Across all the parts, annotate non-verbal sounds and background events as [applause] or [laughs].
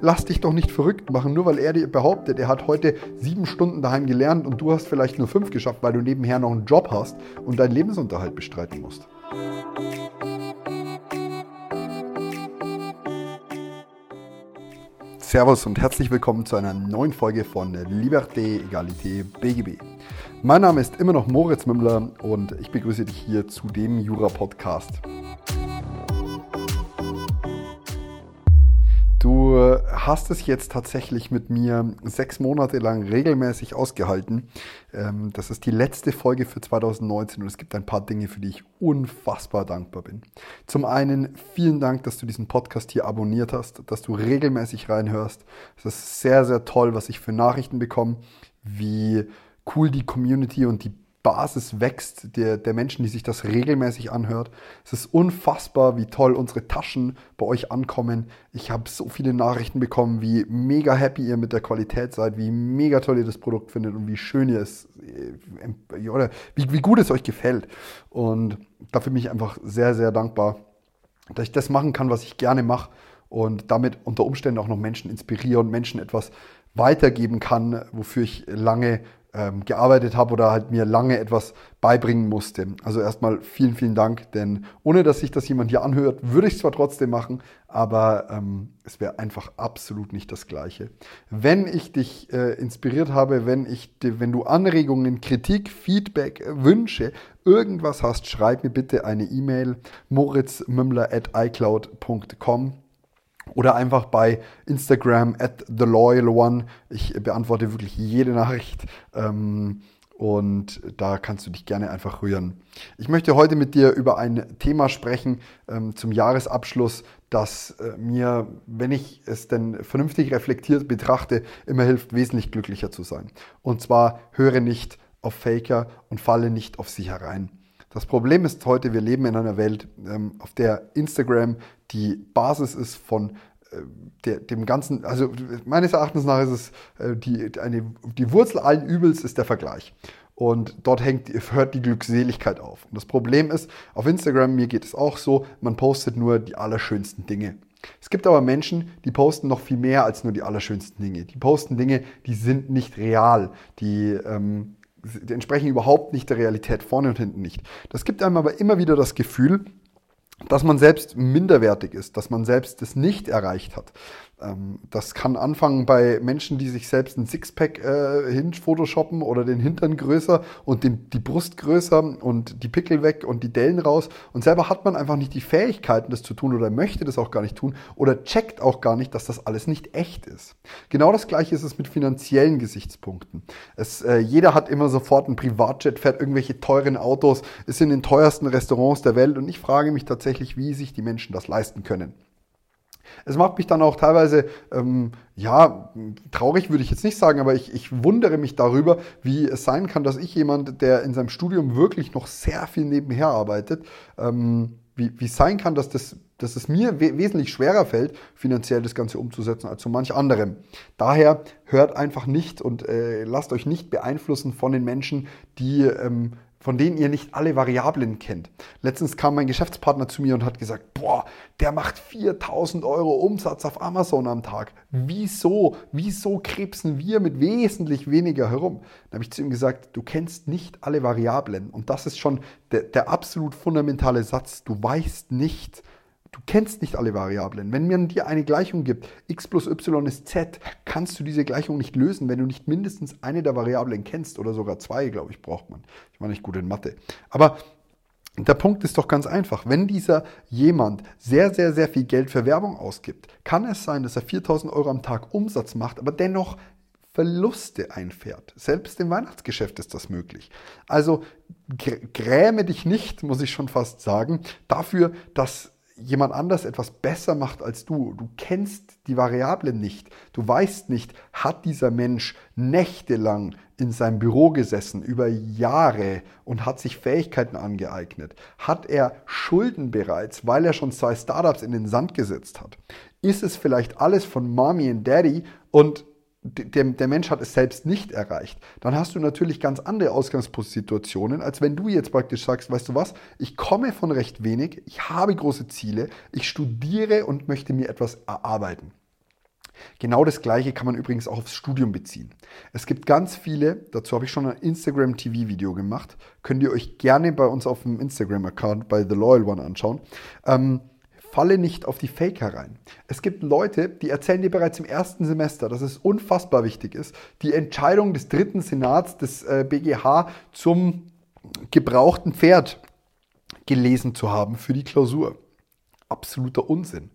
Lass dich doch nicht verrückt machen, nur weil er dir behauptet, er hat heute sieben Stunden daheim gelernt und du hast vielleicht nur fünf geschafft, weil du nebenher noch einen Job hast und deinen Lebensunterhalt bestreiten musst. Servus und herzlich willkommen zu einer neuen Folge von Liberté, Egalité, BGB. Mein Name ist immer noch Moritz Mümmler und ich begrüße dich hier zu dem Jura-Podcast. Du hast es jetzt tatsächlich mit mir sechs Monate lang regelmäßig ausgehalten. Ähm, das ist die letzte Folge für 2019 und es gibt ein paar Dinge, für die ich unfassbar dankbar bin. Zum einen vielen Dank, dass du diesen Podcast hier abonniert hast, dass du regelmäßig reinhörst. Es ist sehr, sehr toll, was ich für Nachrichten bekomme, wie cool die Community und die Basis wächst, der, der Menschen, die sich das regelmäßig anhört. Es ist unfassbar, wie toll unsere Taschen bei euch ankommen. Ich habe so viele Nachrichten bekommen, wie mega happy ihr mit der Qualität seid, wie mega toll ihr das Produkt findet und wie schön ihr es, äh, oder wie, wie gut es euch gefällt. Und dafür bin ich einfach sehr, sehr dankbar, dass ich das machen kann, was ich gerne mache und damit unter Umständen auch noch Menschen inspiriere und Menschen etwas weitergeben kann, wofür ich lange ähm, gearbeitet habe oder halt mir lange etwas beibringen musste. Also erstmal vielen, vielen Dank, denn ohne dass sich das jemand hier anhört, würde ich es zwar trotzdem machen, aber ähm, es wäre einfach absolut nicht das Gleiche. Wenn ich dich äh, inspiriert habe, wenn ich, wenn du Anregungen, Kritik, Feedback, äh, Wünsche, irgendwas hast, schreib mir bitte eine E-Mail moritzmümmler at icloud.com oder einfach bei Instagram at the loyal one. Ich beantworte wirklich jede Nachricht. Ähm, und da kannst du dich gerne einfach rühren. Ich möchte heute mit dir über ein Thema sprechen ähm, zum Jahresabschluss, das äh, mir, wenn ich es denn vernünftig reflektiert betrachte, immer hilft, wesentlich glücklicher zu sein. Und zwar höre nicht auf Faker und falle nicht auf sie herein. Das Problem ist heute, wir leben in einer Welt, ähm, auf der Instagram die Basis ist von äh, der, dem Ganzen, also meines Erachtens nach ist es äh, die, eine, die Wurzel allen Übels ist der Vergleich. Und dort hängt, hört die Glückseligkeit auf. Und das Problem ist, auf Instagram, mir geht es auch so, man postet nur die allerschönsten Dinge. Es gibt aber Menschen, die posten noch viel mehr als nur die allerschönsten Dinge. Die posten Dinge, die sind nicht real, die, ähm, die entsprechen überhaupt nicht der Realität, vorne und hinten nicht. Das gibt einem aber immer wieder das Gefühl, dass man selbst minderwertig ist, dass man selbst es nicht erreicht hat. Ähm, das kann anfangen bei Menschen, die sich selbst ein Sixpack äh, hin photoshoppen oder den Hintern größer und den, die Brust größer und die Pickel weg und die Dellen raus. Und selber hat man einfach nicht die Fähigkeiten, das zu tun oder möchte das auch gar nicht tun oder checkt auch gar nicht, dass das alles nicht echt ist. Genau das gleiche ist es mit finanziellen Gesichtspunkten. Es, äh, jeder hat immer sofort ein Privatjet, fährt irgendwelche teuren Autos, ist in den teuersten Restaurants der Welt und ich frage mich tatsächlich, wie sich die Menschen das leisten können. Es macht mich dann auch teilweise, ähm, ja, traurig würde ich jetzt nicht sagen, aber ich, ich wundere mich darüber, wie es sein kann, dass ich jemand, der in seinem Studium wirklich noch sehr viel nebenher arbeitet, ähm, wie, wie es sein kann, dass, das, dass es mir we wesentlich schwerer fällt, finanziell das Ganze umzusetzen als so manch anderem. Daher hört einfach nicht und äh, lasst euch nicht beeinflussen von den Menschen, die ähm, von denen ihr nicht alle Variablen kennt. Letztens kam mein Geschäftspartner zu mir und hat gesagt, boah, der macht 4000 Euro Umsatz auf Amazon am Tag. Wieso? Wieso krebsen wir mit wesentlich weniger herum? Dann habe ich zu ihm gesagt, du kennst nicht alle Variablen. Und das ist schon der, der absolut fundamentale Satz. Du weißt nicht, Du kennst nicht alle Variablen. Wenn man dir eine Gleichung gibt, x plus y ist z, kannst du diese Gleichung nicht lösen, wenn du nicht mindestens eine der Variablen kennst oder sogar zwei, glaube ich, braucht man. Ich war nicht gut in Mathe. Aber der Punkt ist doch ganz einfach. Wenn dieser jemand sehr, sehr, sehr viel Geld für Werbung ausgibt, kann es sein, dass er 4000 Euro am Tag Umsatz macht, aber dennoch Verluste einfährt. Selbst im Weihnachtsgeschäft ist das möglich. Also gräme dich nicht, muss ich schon fast sagen, dafür, dass jemand anders etwas besser macht als du. Du kennst die Variablen nicht. Du weißt nicht, hat dieser Mensch nächtelang in seinem Büro gesessen, über Jahre und hat sich Fähigkeiten angeeignet? Hat er Schulden bereits, weil er schon zwei Startups in den Sand gesetzt hat? Ist es vielleicht alles von Mommy und Daddy und der, der, Mensch hat es selbst nicht erreicht, dann hast du natürlich ganz andere Ausgangssituationen, als wenn du jetzt praktisch sagst, weißt du was, ich komme von recht wenig, ich habe große Ziele, ich studiere und möchte mir etwas erarbeiten. Genau das Gleiche kann man übrigens auch aufs Studium beziehen. Es gibt ganz viele, dazu habe ich schon ein Instagram TV-Video gemacht, könnt ihr euch gerne bei uns auf dem Instagram-Account bei The Loyal One anschauen. Ähm, falle nicht auf die Fake herein. Es gibt Leute, die erzählen dir bereits im ersten Semester, dass es unfassbar wichtig ist, die Entscheidung des dritten Senats des äh, BGH zum gebrauchten Pferd gelesen zu haben für die Klausur. Absoluter Unsinn.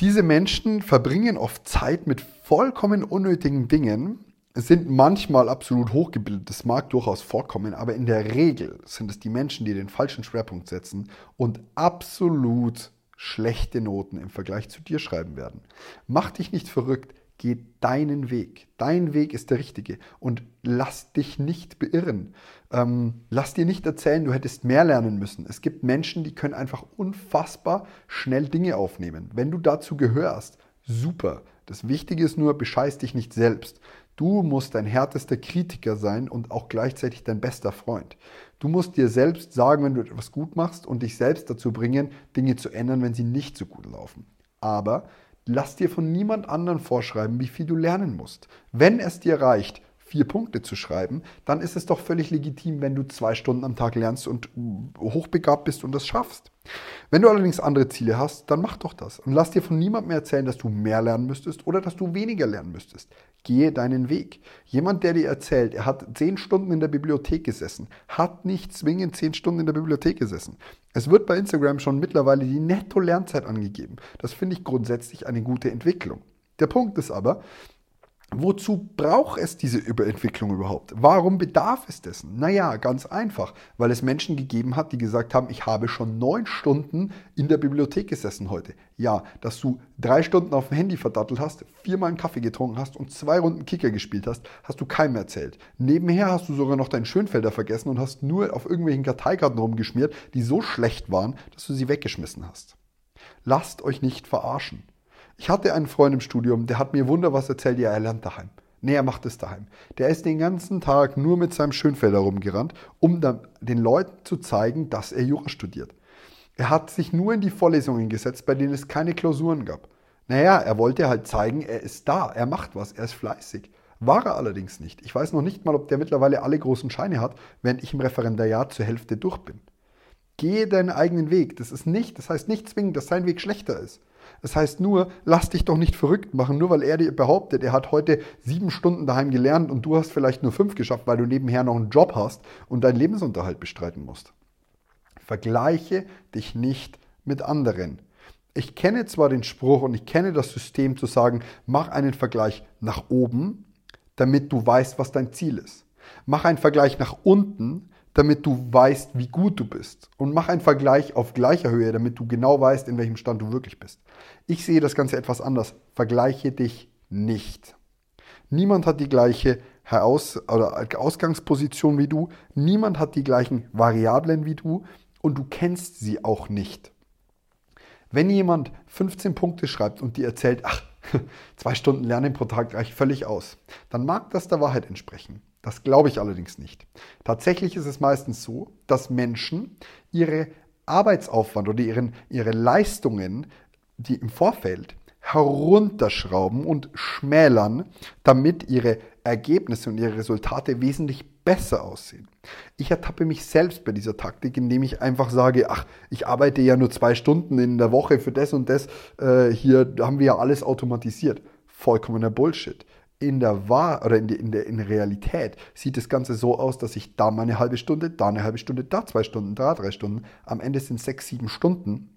Diese Menschen verbringen oft Zeit mit vollkommen unnötigen Dingen, sind manchmal absolut hochgebildet, das mag durchaus vorkommen, aber in der Regel sind es die Menschen, die den falschen Schwerpunkt setzen und absolut schlechte Noten im Vergleich zu dir schreiben werden. Mach dich nicht verrückt, geh deinen Weg. Dein Weg ist der richtige und lass dich nicht beirren. Ähm, lass dir nicht erzählen, du hättest mehr lernen müssen. Es gibt Menschen, die können einfach unfassbar schnell Dinge aufnehmen. Wenn du dazu gehörst, super. Das Wichtige ist nur, bescheiß dich nicht selbst. Du musst dein härtester Kritiker sein und auch gleichzeitig dein bester Freund. Du musst dir selbst sagen, wenn du etwas gut machst und dich selbst dazu bringen, Dinge zu ändern, wenn sie nicht so gut laufen. Aber lass dir von niemand anderen vorschreiben, wie viel du lernen musst. Wenn es dir reicht, vier Punkte zu schreiben, dann ist es doch völlig legitim, wenn du zwei Stunden am Tag lernst und hochbegabt bist und das schaffst. Wenn du allerdings andere Ziele hast, dann mach doch das und lass dir von niemandem erzählen, dass du mehr lernen müsstest oder dass du weniger lernen müsstest. Gehe deinen Weg. Jemand, der dir erzählt, er hat zehn Stunden in der Bibliothek gesessen, hat nicht zwingend zehn Stunden in der Bibliothek gesessen. Es wird bei Instagram schon mittlerweile die Netto-Lernzeit angegeben. Das finde ich grundsätzlich eine gute Entwicklung. Der Punkt ist aber, Wozu braucht es diese Überentwicklung überhaupt? Warum bedarf es dessen? Naja, ganz einfach, weil es Menschen gegeben hat, die gesagt haben, ich habe schon neun Stunden in der Bibliothek gesessen heute. Ja, dass du drei Stunden auf dem Handy verdattelt hast, viermal einen Kaffee getrunken hast und zwei Runden Kicker gespielt hast, hast du keinem erzählt. Nebenher hast du sogar noch deinen Schönfelder vergessen und hast nur auf irgendwelchen Karteikarten rumgeschmiert, die so schlecht waren, dass du sie weggeschmissen hast. Lasst euch nicht verarschen. Ich hatte einen Freund im Studium, der hat mir wunder was erzählt, ja, er lernt daheim. Nee, er macht es daheim. Der ist den ganzen Tag nur mit seinem Schönfelder rumgerannt, um den Leuten zu zeigen, dass er Jura studiert. Er hat sich nur in die Vorlesungen gesetzt, bei denen es keine Klausuren gab. Naja, er wollte halt zeigen, er ist da, er macht was, er ist fleißig. War er allerdings nicht. Ich weiß noch nicht mal, ob der mittlerweile alle großen Scheine hat, wenn ich im Referendariat zur Hälfte durch bin. Gehe deinen eigenen Weg. Das ist nicht, das heißt nicht zwingend, dass sein Weg schlechter ist. Das heißt nur, lass dich doch nicht verrückt machen, nur weil er dir behauptet, er hat heute sieben Stunden daheim gelernt und du hast vielleicht nur fünf geschafft, weil du nebenher noch einen Job hast und deinen Lebensunterhalt bestreiten musst. Vergleiche dich nicht mit anderen. Ich kenne zwar den Spruch und ich kenne das System zu sagen, mach einen Vergleich nach oben, damit du weißt, was dein Ziel ist. Mach einen Vergleich nach unten, damit du weißt, wie gut du bist. Und mach einen Vergleich auf gleicher Höhe, damit du genau weißt, in welchem Stand du wirklich bist. Ich sehe das Ganze etwas anders. Vergleiche dich nicht. Niemand hat die gleiche Heraus oder Ausgangsposition wie du. Niemand hat die gleichen Variablen wie du. Und du kennst sie auch nicht. Wenn jemand 15 Punkte schreibt und dir erzählt, ach, [laughs] zwei Stunden Lernen pro Tag reicht völlig aus, dann mag das der Wahrheit entsprechen. Das glaube ich allerdings nicht. Tatsächlich ist es meistens so, dass Menschen ihre Arbeitsaufwand oder ihren, ihre Leistungen, die im Vorfeld herunterschrauben und schmälern, damit ihre Ergebnisse und ihre Resultate wesentlich besser aussehen. Ich ertappe mich selbst bei dieser Taktik, indem ich einfach sage, ach, ich arbeite ja nur zwei Stunden in der Woche für das und das, äh, hier haben wir ja alles automatisiert. Vollkommener Bullshit in der Wahr oder in, die, in, der, in der Realität sieht das Ganze so aus, dass ich da mal eine halbe Stunde, da eine halbe Stunde, da zwei Stunden, da drei Stunden, am Ende sind sechs, sieben Stunden.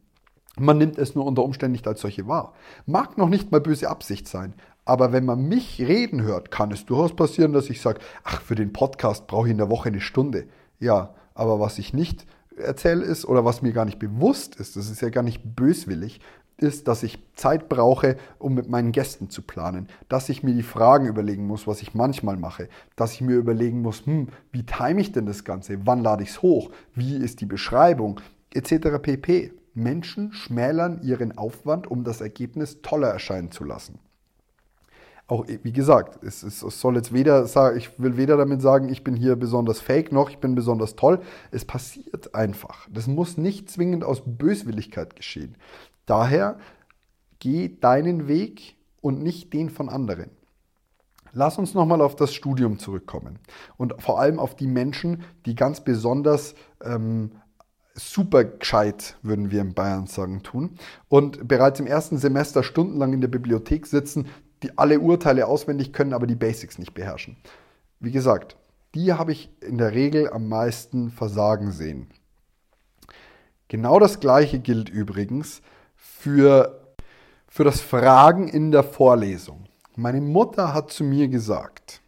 Man nimmt es nur unter Umständen nicht als solche wahr. Mag noch nicht mal böse Absicht sein, aber wenn man mich reden hört, kann es durchaus passieren, dass ich sage, ach, für den Podcast brauche ich in der Woche eine Stunde. Ja, aber was ich nicht erzähle ist oder was mir gar nicht bewusst ist, das ist ja gar nicht böswillig, ist, dass ich Zeit brauche, um mit meinen Gästen zu planen, dass ich mir die Fragen überlegen muss, was ich manchmal mache, dass ich mir überlegen muss, hm, wie time ich denn das Ganze, wann lade ich es hoch, wie ist die Beschreibung, etc. pp. Menschen schmälern ihren Aufwand, um das Ergebnis toller erscheinen zu lassen. Auch wie gesagt, es, es, es soll jetzt weder sagen, ich will weder damit sagen, ich bin hier besonders fake, noch ich bin besonders toll. Es passiert einfach. Das muss nicht zwingend aus Böswilligkeit geschehen. Daher geh deinen Weg und nicht den von anderen. Lass uns nochmal auf das Studium zurückkommen und vor allem auf die Menschen, die ganz besonders ähm, super gescheit, würden wir in Bayern sagen, tun und bereits im ersten Semester stundenlang in der Bibliothek sitzen, die alle Urteile auswendig können, aber die Basics nicht beherrschen. Wie gesagt, die habe ich in der Regel am meisten versagen sehen. Genau das gleiche gilt übrigens für, für das Fragen in der Vorlesung. Meine Mutter hat zu mir gesagt,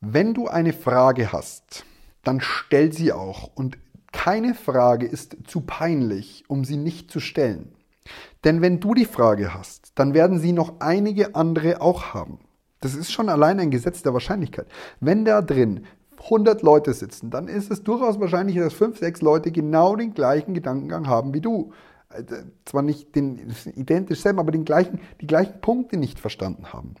wenn du eine Frage hast, dann stell sie auch und keine Frage ist zu peinlich, um sie nicht zu stellen. Denn wenn du die Frage hast, dann werden sie noch einige andere auch haben. Das ist schon allein ein Gesetz der Wahrscheinlichkeit. Wenn da drin 100 Leute sitzen, dann ist es durchaus wahrscheinlich, dass 5, 6 Leute genau den gleichen Gedankengang haben wie du. Äh, zwar nicht den identisch selber, aber den gleichen, die gleichen Punkte nicht verstanden haben.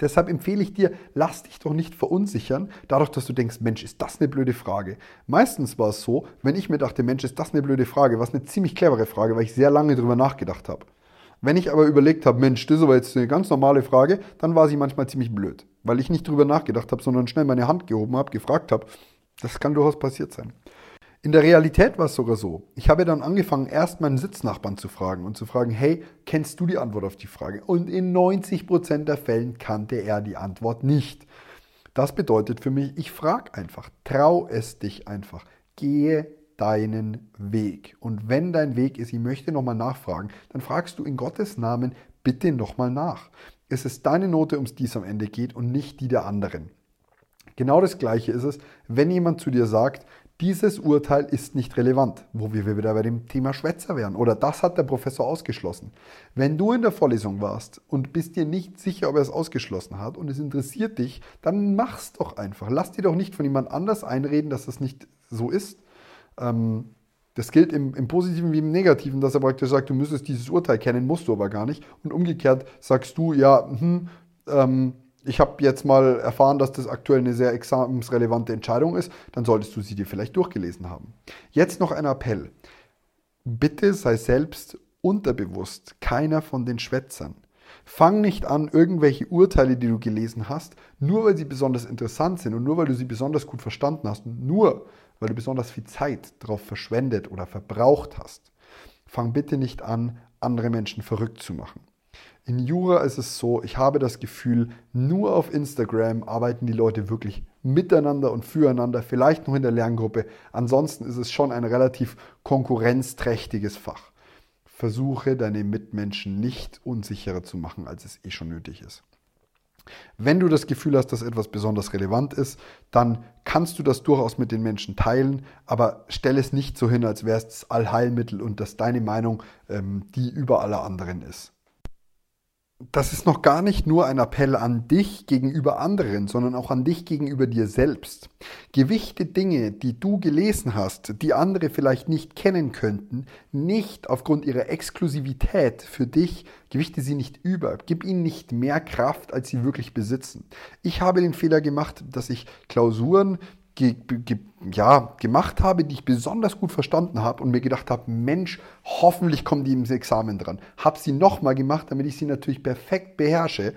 Deshalb empfehle ich dir, lass dich doch nicht verunsichern, dadurch, dass du denkst, Mensch, ist das eine blöde Frage. Meistens war es so, wenn ich mir dachte, Mensch, ist das eine blöde Frage, war es eine ziemlich clevere Frage, weil ich sehr lange darüber nachgedacht habe. Wenn ich aber überlegt habe, Mensch, das ist aber jetzt eine ganz normale Frage, dann war sie manchmal ziemlich blöd, weil ich nicht drüber nachgedacht habe, sondern schnell meine Hand gehoben habe, gefragt habe. Das kann durchaus passiert sein. In der Realität war es sogar so. Ich habe dann angefangen, erst meinen Sitznachbarn zu fragen und zu fragen, hey, kennst du die Antwort auf die Frage? Und in 90% der Fällen kannte er die Antwort nicht. Das bedeutet für mich, ich frage einfach, trau es dich einfach, gehe deinen Weg. Und wenn dein Weg ist, ich möchte nochmal nachfragen, dann fragst du in Gottes Namen bitte nochmal nach. Es ist deine Note, um die es am Ende geht und nicht die der anderen. Genau das Gleiche ist es, wenn jemand zu dir sagt, dieses Urteil ist nicht relevant, wo wir wieder bei dem Thema Schwätzer wären. Oder das hat der Professor ausgeschlossen. Wenn du in der Vorlesung warst und bist dir nicht sicher, ob er es ausgeschlossen hat und es interessiert dich, dann mach's doch einfach. Lass dir doch nicht von jemand anders einreden, dass das nicht so ist. Ähm, das gilt im, im, Positiven wie im Negativen, dass er praktisch sagt, du müsstest dieses Urteil kennen, musst du aber gar nicht. Und umgekehrt sagst du, ja, hm, ähm, ich habe jetzt mal erfahren, dass das aktuell eine sehr examensrelevante Entscheidung ist, dann solltest du sie dir vielleicht durchgelesen haben. Jetzt noch ein Appell. Bitte sei selbst unterbewusst keiner von den Schwätzern. Fang nicht an, irgendwelche Urteile, die du gelesen hast, nur weil sie besonders interessant sind und nur weil du sie besonders gut verstanden hast, nur weil du besonders viel Zeit darauf verschwendet oder verbraucht hast. Fang bitte nicht an, andere Menschen verrückt zu machen. In Jura ist es so, ich habe das Gefühl, nur auf Instagram arbeiten die Leute wirklich miteinander und füreinander, vielleicht noch in der Lerngruppe. Ansonsten ist es schon ein relativ konkurrenzträchtiges Fach. Versuche deine Mitmenschen nicht unsicherer zu machen, als es eh schon nötig ist. Wenn du das Gefühl hast, dass etwas besonders relevant ist, dann kannst du das durchaus mit den Menschen teilen, aber stell es nicht so hin, als wäre es das Allheilmittel und dass deine Meinung ähm, die über alle anderen ist das ist noch gar nicht nur ein Appell an dich gegenüber anderen, sondern auch an dich gegenüber dir selbst. Gewichte Dinge, die du gelesen hast, die andere vielleicht nicht kennen könnten, nicht aufgrund ihrer Exklusivität für dich, gewichte sie nicht über, gib ihnen nicht mehr Kraft, als sie wirklich besitzen. Ich habe den Fehler gemacht, dass ich Klausuren ge, ge, ja, gemacht habe, die ich besonders gut verstanden habe und mir gedacht habe, Mensch, hoffentlich kommen die im Examen dran. Habe sie nochmal gemacht, damit ich sie natürlich perfekt beherrsche.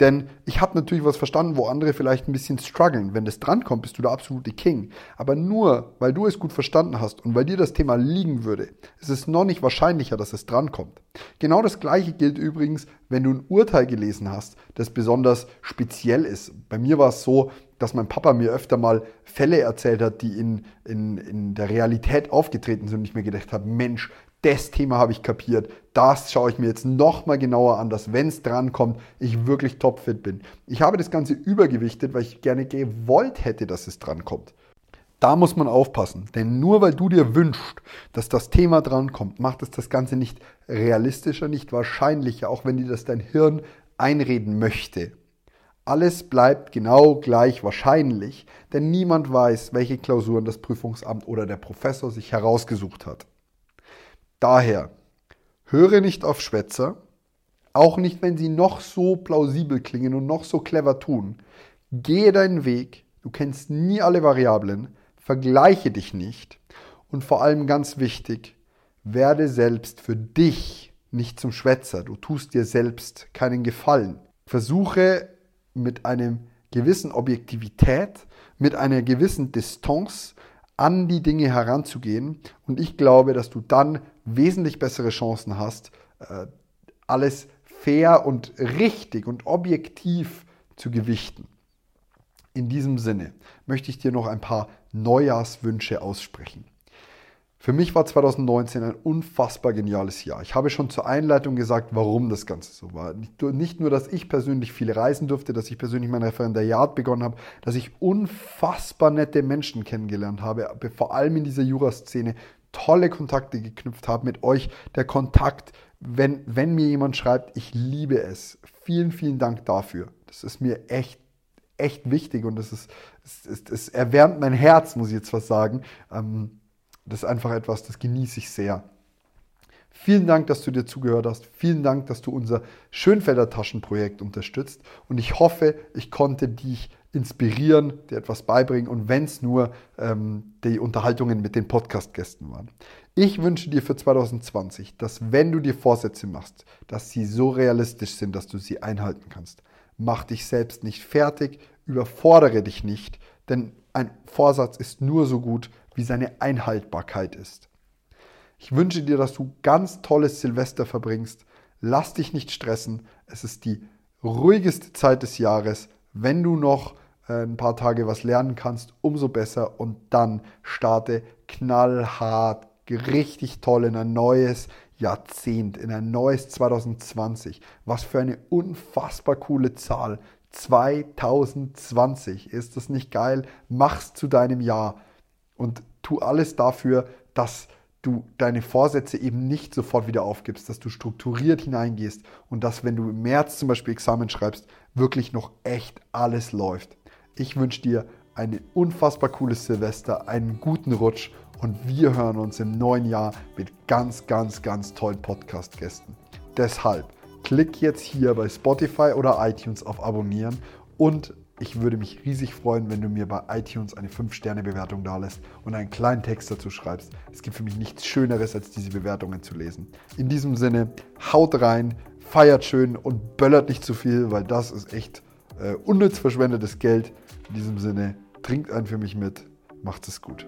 Denn ich habe natürlich was verstanden, wo andere vielleicht ein bisschen strugglen. Wenn das drankommt, bist du der absolute King. Aber nur, weil du es gut verstanden hast und weil dir das Thema liegen würde, ist es noch nicht wahrscheinlicher, dass es drankommt. Genau das Gleiche gilt übrigens, wenn du ein Urteil gelesen hast, das besonders speziell ist. Bei mir war es so, dass mein Papa mir öfter mal Fälle erzählt hat, die in, in, in der Realität aufgetreten sind und ich mir gedacht habe, Mensch, das Thema habe ich kapiert. Das schaue ich mir jetzt nochmal genauer an, dass wenn es drankommt, ich wirklich topfit bin. Ich habe das Ganze übergewichtet, weil ich gerne gewollt hätte, dass es drankommt. Da muss man aufpassen, denn nur weil du dir wünschst, dass das Thema drankommt, macht es das Ganze nicht realistischer, nicht wahrscheinlicher, auch wenn dir das dein Hirn einreden möchte. Alles bleibt genau gleich wahrscheinlich, denn niemand weiß, welche Klausuren das Prüfungsamt oder der Professor sich herausgesucht hat. Daher, höre nicht auf Schwätzer, auch nicht, wenn sie noch so plausibel klingen und noch so clever tun. Gehe deinen Weg, du kennst nie alle Variablen, vergleiche dich nicht und vor allem ganz wichtig, werde selbst für dich nicht zum Schwätzer. Du tust dir selbst keinen Gefallen. Versuche mit einem gewissen Objektivität, mit einer gewissen Distanz an die Dinge heranzugehen. Und ich glaube, dass du dann wesentlich bessere Chancen hast, äh, alles fair und richtig und objektiv zu gewichten. In diesem Sinne möchte ich dir noch ein paar Neujahrswünsche aussprechen. Für mich war 2019 ein unfassbar geniales Jahr. Ich habe schon zur Einleitung gesagt, warum das Ganze so war. Nicht nur, dass ich persönlich viel reisen durfte, dass ich persönlich mein Referendariat begonnen habe, dass ich unfassbar nette Menschen kennengelernt habe, vor allem in dieser Juraszene tolle Kontakte geknüpft habe mit euch. Der Kontakt, wenn, wenn mir jemand schreibt, ich liebe es. Vielen, vielen Dank dafür. Das ist mir echt, echt wichtig und das ist, es, es, es erwärmt mein Herz, muss ich jetzt was sagen. Ähm, das ist einfach etwas, das genieße ich sehr. Vielen Dank, dass du dir zugehört hast. Vielen Dank, dass du unser Schönfelder Taschenprojekt unterstützt. Und ich hoffe, ich konnte dich inspirieren, dir etwas beibringen und wenn es nur ähm, die Unterhaltungen mit den Podcast-Gästen waren. Ich wünsche dir für 2020, dass wenn du dir Vorsätze machst, dass sie so realistisch sind, dass du sie einhalten kannst. Mach dich selbst nicht fertig, überfordere dich nicht, denn ein Vorsatz ist nur so gut, wie seine Einhaltbarkeit ist. Ich wünsche dir, dass du ganz tolles Silvester verbringst. Lass dich nicht stressen. Es ist die ruhigste Zeit des Jahres. Wenn du noch äh, ein paar Tage was lernen kannst, umso besser. Und dann starte knallhart, richtig toll in ein neues Jahrzehnt, in ein neues 2020. Was für eine unfassbar coole Zahl. 2020. Ist das nicht geil? Mach's zu deinem Jahr und tu alles dafür, dass du deine Vorsätze eben nicht sofort wieder aufgibst, dass du strukturiert hineingehst und dass, wenn du im März zum Beispiel Examen schreibst, wirklich noch echt alles läuft. Ich wünsche dir ein unfassbar cooles Silvester, einen guten Rutsch und wir hören uns im neuen Jahr mit ganz, ganz, ganz tollen Podcast-Gästen. Deshalb klick jetzt hier bei Spotify oder iTunes auf Abonnieren und ich würde mich riesig freuen, wenn du mir bei iTunes eine 5-Sterne-Bewertung dalässt und einen kleinen Text dazu schreibst. Es gibt für mich nichts Schöneres, als diese Bewertungen zu lesen. In diesem Sinne, haut rein, feiert schön und böllert nicht zu viel, weil das ist echt äh, unnütz verschwendetes Geld. In diesem Sinne, trinkt einen für mich mit, macht es gut.